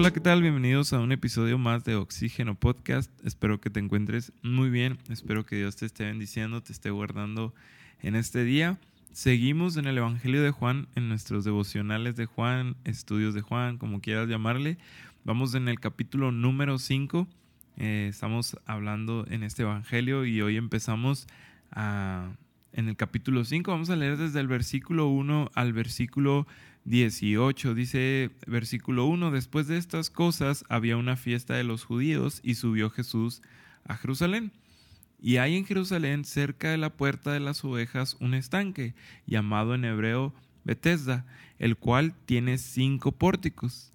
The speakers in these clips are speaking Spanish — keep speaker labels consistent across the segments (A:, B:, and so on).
A: Hola, ¿qué tal? Bienvenidos a un episodio más de Oxígeno Podcast. Espero que te encuentres muy bien. Espero que Dios te esté bendiciendo, te esté guardando en este día. Seguimos en el Evangelio de Juan, en nuestros devocionales de Juan, estudios de Juan, como quieras llamarle. Vamos en el capítulo número 5. Eh, estamos hablando en este Evangelio y hoy empezamos en el capítulo 5. Vamos a leer desde el versículo 1 al versículo 18. Dice versículo 1, después de estas cosas había una fiesta de los judíos y subió Jesús a Jerusalén. Y hay en Jerusalén, cerca de la puerta de las ovejas, un estanque, llamado en hebreo Bethesda, el cual tiene cinco pórticos.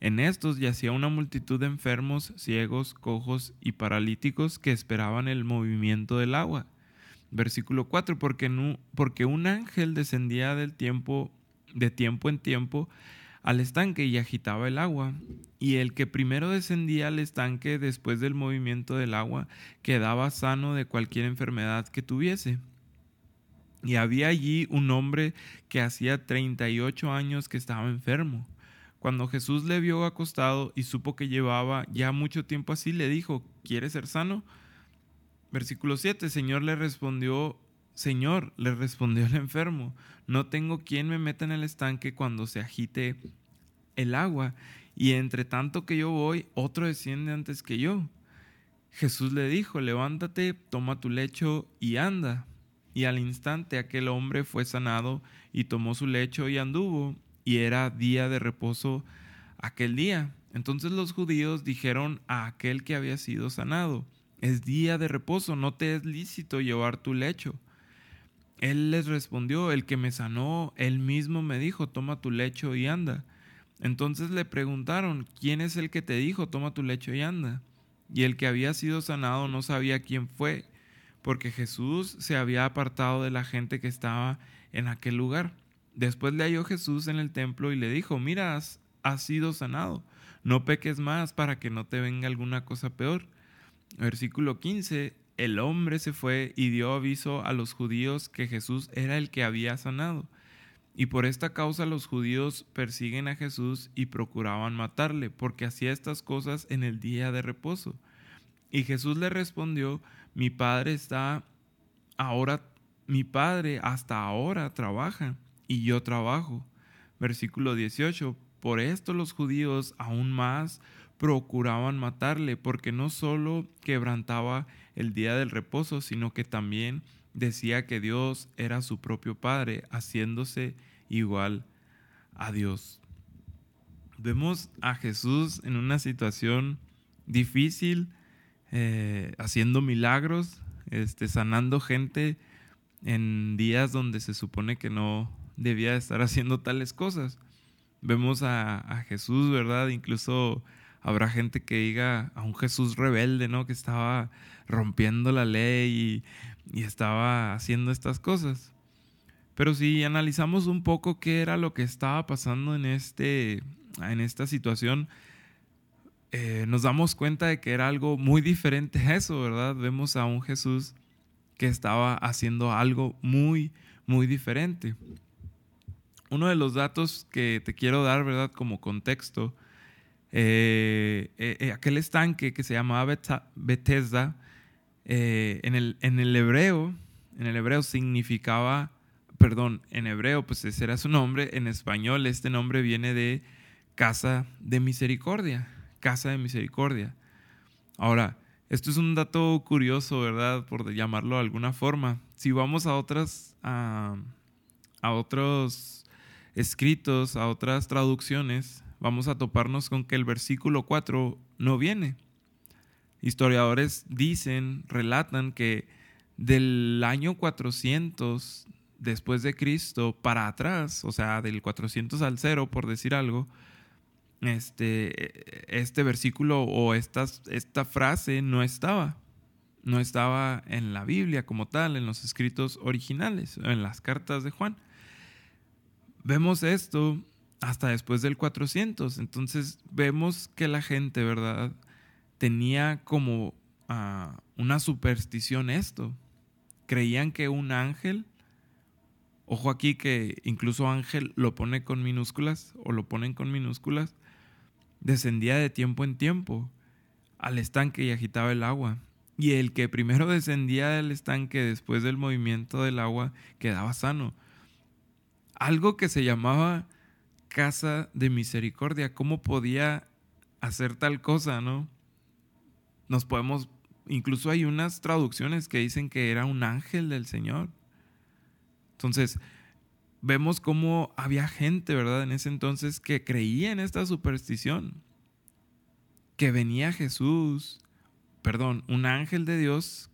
A: En estos yacía una multitud de enfermos, ciegos, cojos y paralíticos que esperaban el movimiento del agua. Versículo 4, porque, porque un ángel descendía del tiempo de tiempo en tiempo al estanque y agitaba el agua. Y el que primero descendía al estanque después del movimiento del agua quedaba sano de cualquier enfermedad que tuviese. Y había allí un hombre que hacía treinta y ocho años que estaba enfermo. Cuando Jesús le vio acostado y supo que llevaba ya mucho tiempo así, le dijo, ¿quieres ser sano? Versículo 7, Señor le respondió, Señor, le respondió el enfermo, no tengo quien me meta en el estanque cuando se agite el agua, y entre tanto que yo voy, otro desciende antes que yo. Jesús le dijo, levántate, toma tu lecho y anda. Y al instante aquel hombre fue sanado y tomó su lecho y anduvo, y era día de reposo aquel día. Entonces los judíos dijeron a aquel que había sido sanado, es día de reposo, no te es lícito llevar tu lecho. Él les respondió, el que me sanó, él mismo me dijo, toma tu lecho y anda. Entonces le preguntaron, ¿quién es el que te dijo, toma tu lecho y anda? Y el que había sido sanado no sabía quién fue, porque Jesús se había apartado de la gente que estaba en aquel lugar. Después le halló Jesús en el templo y le dijo, mira, has, has sido sanado, no peques más para que no te venga alguna cosa peor. Versículo 15, el hombre se fue y dio aviso a los judíos que Jesús era el que había sanado. Y por esta causa los judíos persiguen a Jesús y procuraban matarle, porque hacía estas cosas en el día de reposo. Y Jesús le respondió, mi padre está ahora, mi padre hasta ahora trabaja, y yo trabajo. Versículo 18, por esto los judíos aún más procuraban matarle, porque no solo quebrantaba el día del reposo, sino que también decía que Dios era su propio Padre, haciéndose igual a Dios. Vemos a Jesús en una situación difícil, eh, haciendo milagros, este, sanando gente en días donde se supone que no debía estar haciendo tales cosas. Vemos a, a Jesús, ¿verdad? Incluso habrá gente que diga a un Jesús rebelde, ¿no? Que estaba rompiendo la ley y, estaba haciendo estas cosas. Pero si analizamos un poco qué era lo que estaba pasando en, este, en esta situación, eh, nos damos cuenta de que era algo muy diferente a eso, ¿verdad? Vemos a un Jesús que estaba haciendo algo muy, muy diferente. Uno de los datos que te quiero dar, ¿verdad? Como contexto, eh, eh, eh, aquel estanque que se llamaba Bethesda, en, el, en el hebreo, en el hebreo significaba, perdón, en hebreo pues ese era su nombre, en español este nombre viene de casa de misericordia, casa de misericordia. Ahora, esto es un dato curioso, ¿verdad? Por llamarlo de alguna forma. Si vamos a otras, a otros escritos, a otras traducciones, vamos a toparnos con que el versículo 4 no viene. Historiadores dicen, relatan que del año 400 después de Cristo para atrás, o sea, del 400 al 0, por decir algo, este, este versículo o esta, esta frase no estaba. No estaba en la Biblia como tal, en los escritos originales, en las cartas de Juan. Vemos esto hasta después del 400. Entonces vemos que la gente, ¿verdad? Tenía como ah, una superstición esto. Creían que un ángel, ojo aquí que incluso ángel lo pone con minúsculas o lo ponen con minúsculas, descendía de tiempo en tiempo al estanque y agitaba el agua. Y el que primero descendía del estanque después del movimiento del agua quedaba sano. Algo que se llamaba casa de misericordia. ¿Cómo podía hacer tal cosa, no? Nos podemos, incluso hay unas traducciones que dicen que era un ángel del Señor. Entonces, vemos cómo había gente, ¿verdad? En ese entonces que creía en esta superstición. Que venía Jesús, perdón, un ángel de Dios,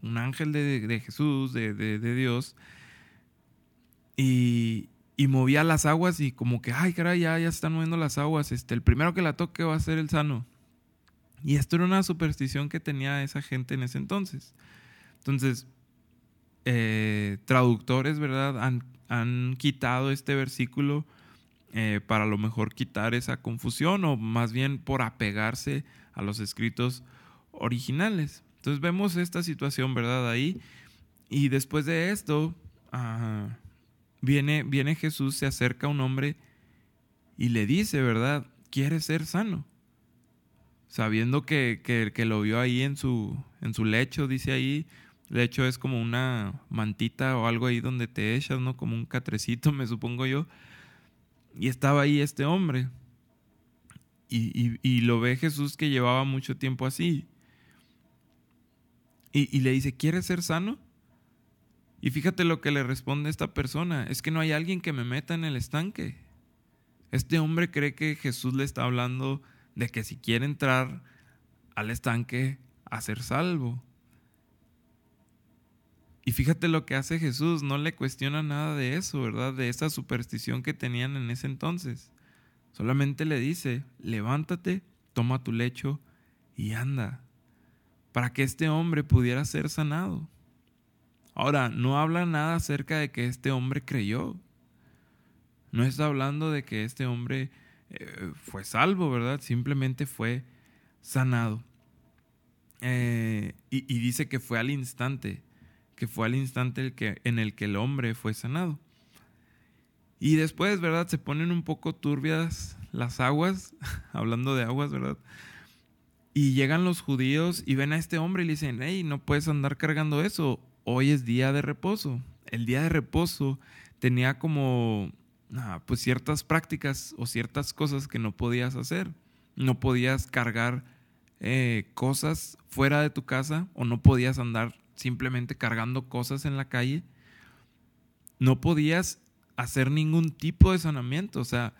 A: un ángel de, Jesús, de, Dios, y, y, movía las aguas y como que, ay, caray, ya, ya están moviendo las aguas, este, el primero que la toque va a ser el sano. Y esto era una superstición que tenía esa gente en ese entonces. Entonces, eh, traductores, ¿verdad? Han, han, quitado este versículo eh, para a lo mejor quitar esa confusión o más bien por apegarse a los escritos originales. Entonces vemos esta situación, ¿verdad? Ahí. Y después de esto, viene, viene Jesús, se acerca a un hombre y le dice, ¿verdad? Quiere ser sano. Sabiendo que, que, lo vio ahí en su, en su lecho, dice ahí, lecho es como una mantita o algo ahí donde te echas, ¿no? Como un catrecito, me supongo yo. Y estaba ahí este hombre. Y, y, lo ve Jesús que llevaba mucho tiempo así. Y, le dice, ¿quieres ser sano? Y fíjate lo que le responde esta persona, es que no hay alguien que me meta en el estanque. Este hombre cree que Jesús le está hablando de que si quiere entrar al estanque a ser salvo. Y fíjate lo que hace Jesús, no le cuestiona nada de eso, ¿verdad? De esa superstición que tenían en ese entonces. Solamente le dice, levántate, toma tu lecho y anda para que este hombre pudiera ser sanado. Ahora, no habla nada acerca de que este hombre creyó. No está hablando de que este hombre eh, fue salvo, ¿verdad? Simplemente fue sanado. Eh, y, dice que fue al instante, que fue al instante el que, en el que el hombre fue sanado. Y después, ¿verdad? Se ponen un poco turbias las aguas, hablando de aguas, ¿verdad? Y llegan los judíos y ven a este hombre y le dicen, hey, no puedes andar cargando eso, hoy es día de reposo. El día de reposo tenía como ah, pues ciertas prácticas o ciertas cosas que no podías hacer. No podías cargar eh, cosas fuera de tu casa o no podías andar simplemente cargando cosas en la calle. No podías hacer ningún tipo de sanamiento. O sea,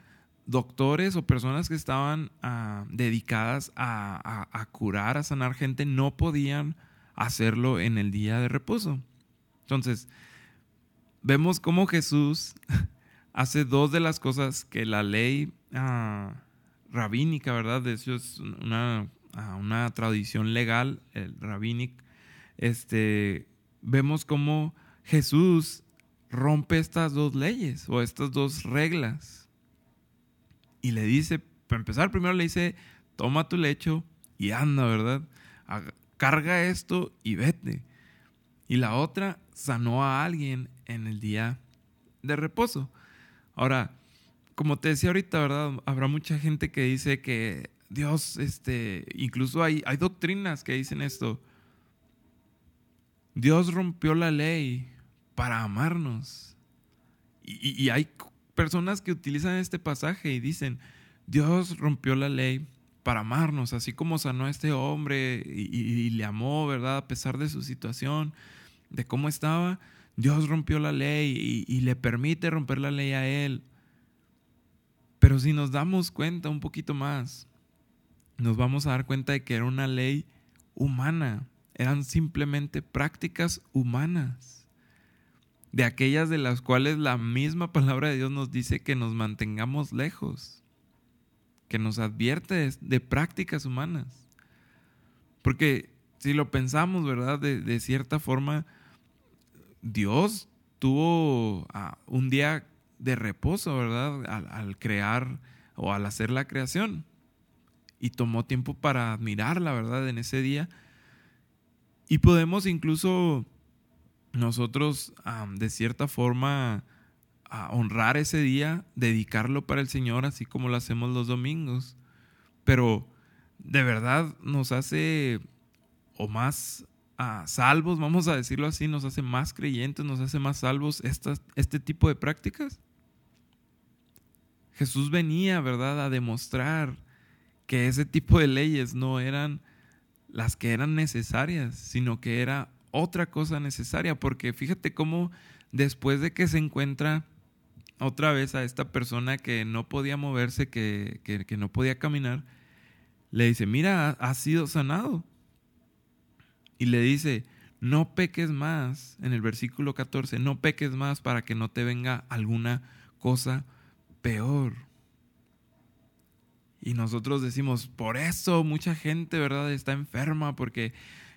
A: doctores o personas que estaban ah, dedicadas a, curar, a sanar gente, no podían hacerlo en el día de reposo. Entonces, vemos cómo Jesús hace dos de las cosas que la ley ah, rabínica, ¿verdad? De es una, ah, una tradición legal, el rabínico. Este, vemos cómo Jesús rompe estas dos leyes o estas dos reglas y le dice, para empezar, primero le dice, toma tu lecho y anda, ¿verdad? Carga esto y vete. Y la otra, sanó a alguien en el día de reposo. Ahora, como te decía ahorita, ¿verdad? Habrá mucha gente que dice que Dios, este, incluso hay, hay doctrinas que dicen esto. Dios rompió la ley para amarnos. Y, y, hay personas que utilizan este pasaje y dicen, Dios rompió la ley para amarnos, así como sanó este hombre y, le amó, ¿verdad? A pesar de su situación, de cómo estaba, Dios rompió la ley y, le permite romper la ley a él. Pero si nos damos cuenta un poquito más, nos vamos a dar cuenta de que era una ley humana, eran simplemente prácticas humanas de aquellas de las cuales la misma palabra de Dios nos dice que nos mantengamos lejos, que nos advierte de, prácticas humanas. Porque si lo pensamos, ¿verdad? De, cierta forma, Dios tuvo ah, un día de reposo, ¿verdad? al, crear o al hacer la creación. Y tomó tiempo para admirarla, ¿verdad? En ese día. Y podemos incluso nosotros de cierta forma a honrar ese día, dedicarlo para el Señor, así como lo hacemos los domingos. pero de verdad nos hace o más a salvos, vamos a decirlo así, nos hace más creyentes, nos hace más salvos este tipo de prácticas. Jesús venía, ¿verdad?, a demostrar que ese tipo de leyes no eran las que eran necesarias, sino que era otra cosa necesaria, porque fíjate cómo después de que se encuentra otra vez a esta persona que no podía moverse, que, que, no podía caminar, le dice, mira, has sido sanado y le dice, no peques más, en el versículo 14, no peques más para que no te venga alguna cosa peor. Y nosotros decimos, por eso mucha gente, ¿verdad?, está enferma porque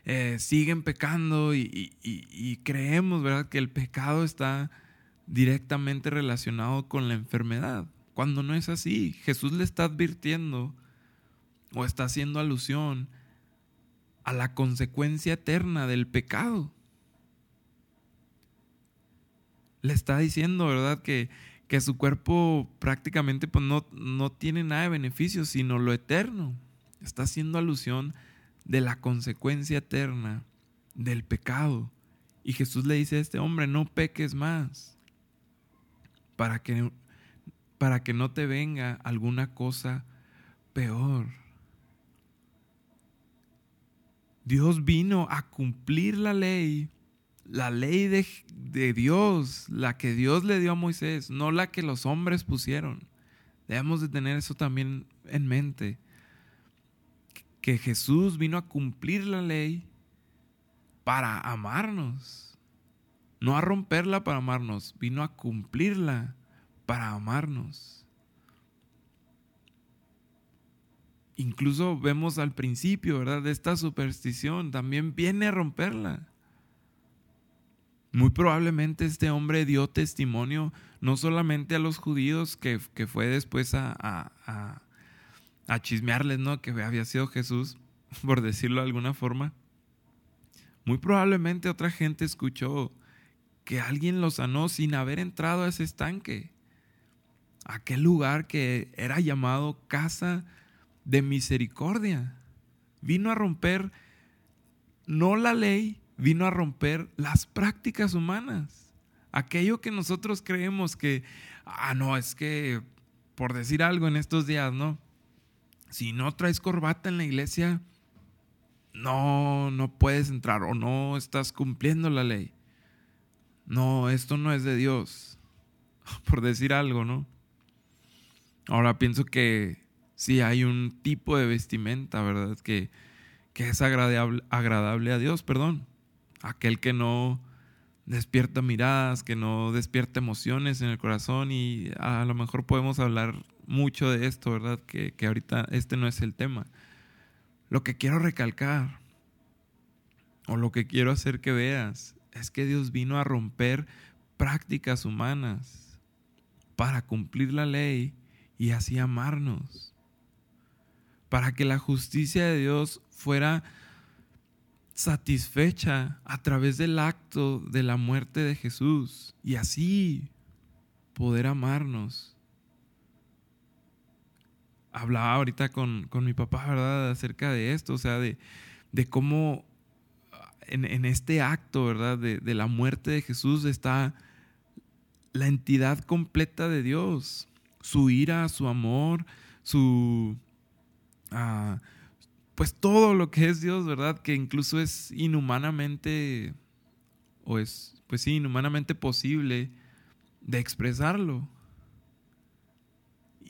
A: eh, siguen pecando y, y, creemos, ¿verdad?, que el pecado está directamente relacionado con la enfermedad. Cuando no es así, Jesús le está advirtiendo o está haciendo alusión a la consecuencia eterna del pecado. Le está diciendo, ¿verdad?, que, que su cuerpo prácticamente pues, no, no tiene nada de beneficio, sino lo eterno. Está haciendo alusión de la consecuencia eterna del pecado. Y Jesús le dice a este hombre, no peques más, para que, para que no te venga alguna cosa peor. Dios vino a cumplir la ley, la ley de, Dios, la que Dios le dio a Moisés, no la que los hombres pusieron. Debemos de tener eso también en mente, que Jesús vino a cumplir la ley para amarnos, no a romperla para amarnos, vino a cumplirla para amarnos. incluso vemos al principio, ¿verdad? De esta superstición, también viene a romperla. Muy probablemente este hombre dio testimonio no solamente a los judíos, que, fue después a, a, a, chismearles, ¿no? Que había sido Jesús, por decirlo de alguna forma. Muy probablemente otra gente escuchó que alguien lo sanó sin haber entrado a ese estanque, aquel lugar que era llamado casa de misericordia. Vino a romper no la ley, vino a romper las prácticas humanas. Aquello que nosotros creemos que, ah, no, es que, por decir algo en estos días, ¿no? Si no traes corbata en la iglesia, no, no puedes entrar o no estás cumpliendo la ley. No, esto no es de Dios, por decir algo, ¿no? Ahora pienso que si hay un tipo de vestimenta, ¿verdad? Que, que es agradable, agradable a Dios, perdón. Aquel que no despierta miradas, que no despierta emociones en el corazón y a lo mejor podemos hablar mucho de esto, ¿verdad? Que, que ahorita este no es el tema. Lo que quiero recalcar o lo que quiero hacer que veas es que Dios vino a romper prácticas humanas para cumplir la ley y así amarnos para que la justicia de Dios fuera satisfecha a través del acto de la muerte de Jesús y así poder amarnos. Hablaba ahorita con, mi papá, ¿verdad?, acerca de esto, o sea, de, cómo en, este acto, ¿verdad?, de, la muerte de Jesús está la entidad completa de Dios, su ira, su amor, su pues todo lo que es Dios, ¿verdad? Que incluso es inhumanamente, o es, pues sí, inhumanamente posible de expresarlo.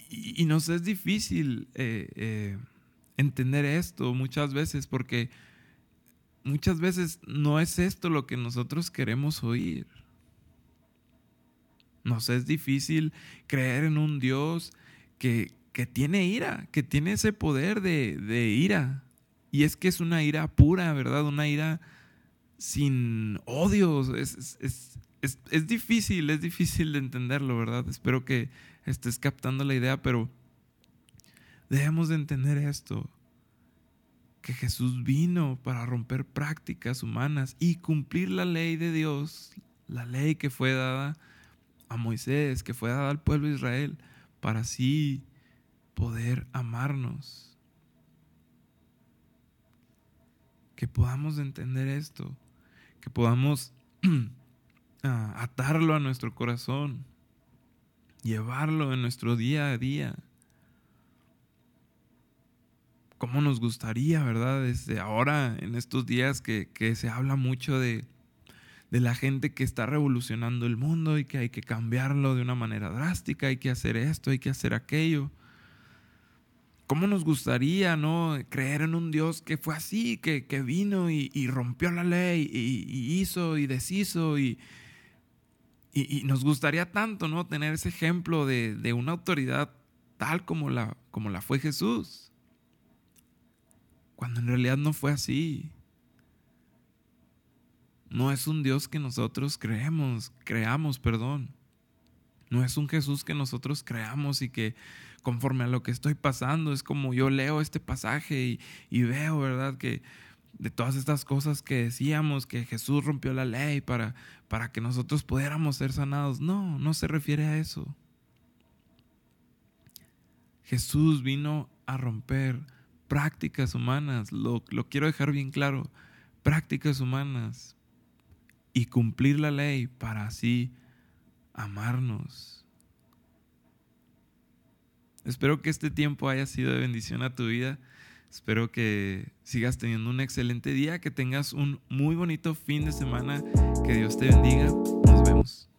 A: Y, nos es difícil eh, eh, entender esto muchas veces porque muchas veces no es esto lo que nosotros queremos oír. Nos es difícil creer en un Dios que, que tiene ira, que tiene ese poder de, ira. Y es que es una ira pura, ¿verdad? Una ira sin odios. Es, es, difícil, es difícil de entenderlo, ¿verdad? Espero que estés captando la idea, pero debemos de entender esto que Jesús vino para romper prácticas humanas y cumplir la ley de Dios, la ley que fue dada a Moisés, que fue dada al pueblo de Israel, para así poder amarnos. Que podamos entender esto, que podamos ah, atarlo a nuestro corazón, llevarlo en nuestro día a día. ¿Cómo nos gustaría, verdad? Desde ahora, en estos días que, que se habla mucho de, de la gente que está revolucionando el mundo y que hay que cambiarlo de una manera drástica, hay que hacer esto, hay que hacer aquello. ¿Cómo nos gustaría, no? Creer en un Dios que fue así, que, vino y, rompió la ley y, hizo y deshizo y, y, nos gustaría tanto, ¿no? Tener ese ejemplo de, de, una autoridad tal como la, como la fue Jesús. Cuando en realidad no fue así. No es un Dios que nosotros creemos, creamos, perdón. No es un Jesús que nosotros creamos y que conforme a lo que estoy pasando, es como yo leo este pasaje y, veo, ¿verdad? Que de todas estas cosas que decíamos, que Jesús rompió la ley para, para que nosotros pudiéramos ser sanados. No, no se refiere a eso. Jesús vino a romper prácticas humanas, lo, lo quiero dejar bien claro, prácticas humanas y cumplir la ley para así amarnos Espero que este tiempo haya sido de bendición a tu vida. Espero que sigas teniendo un excelente día, que tengas un muy bonito fin de semana. Que Dios te bendiga. Nos vemos.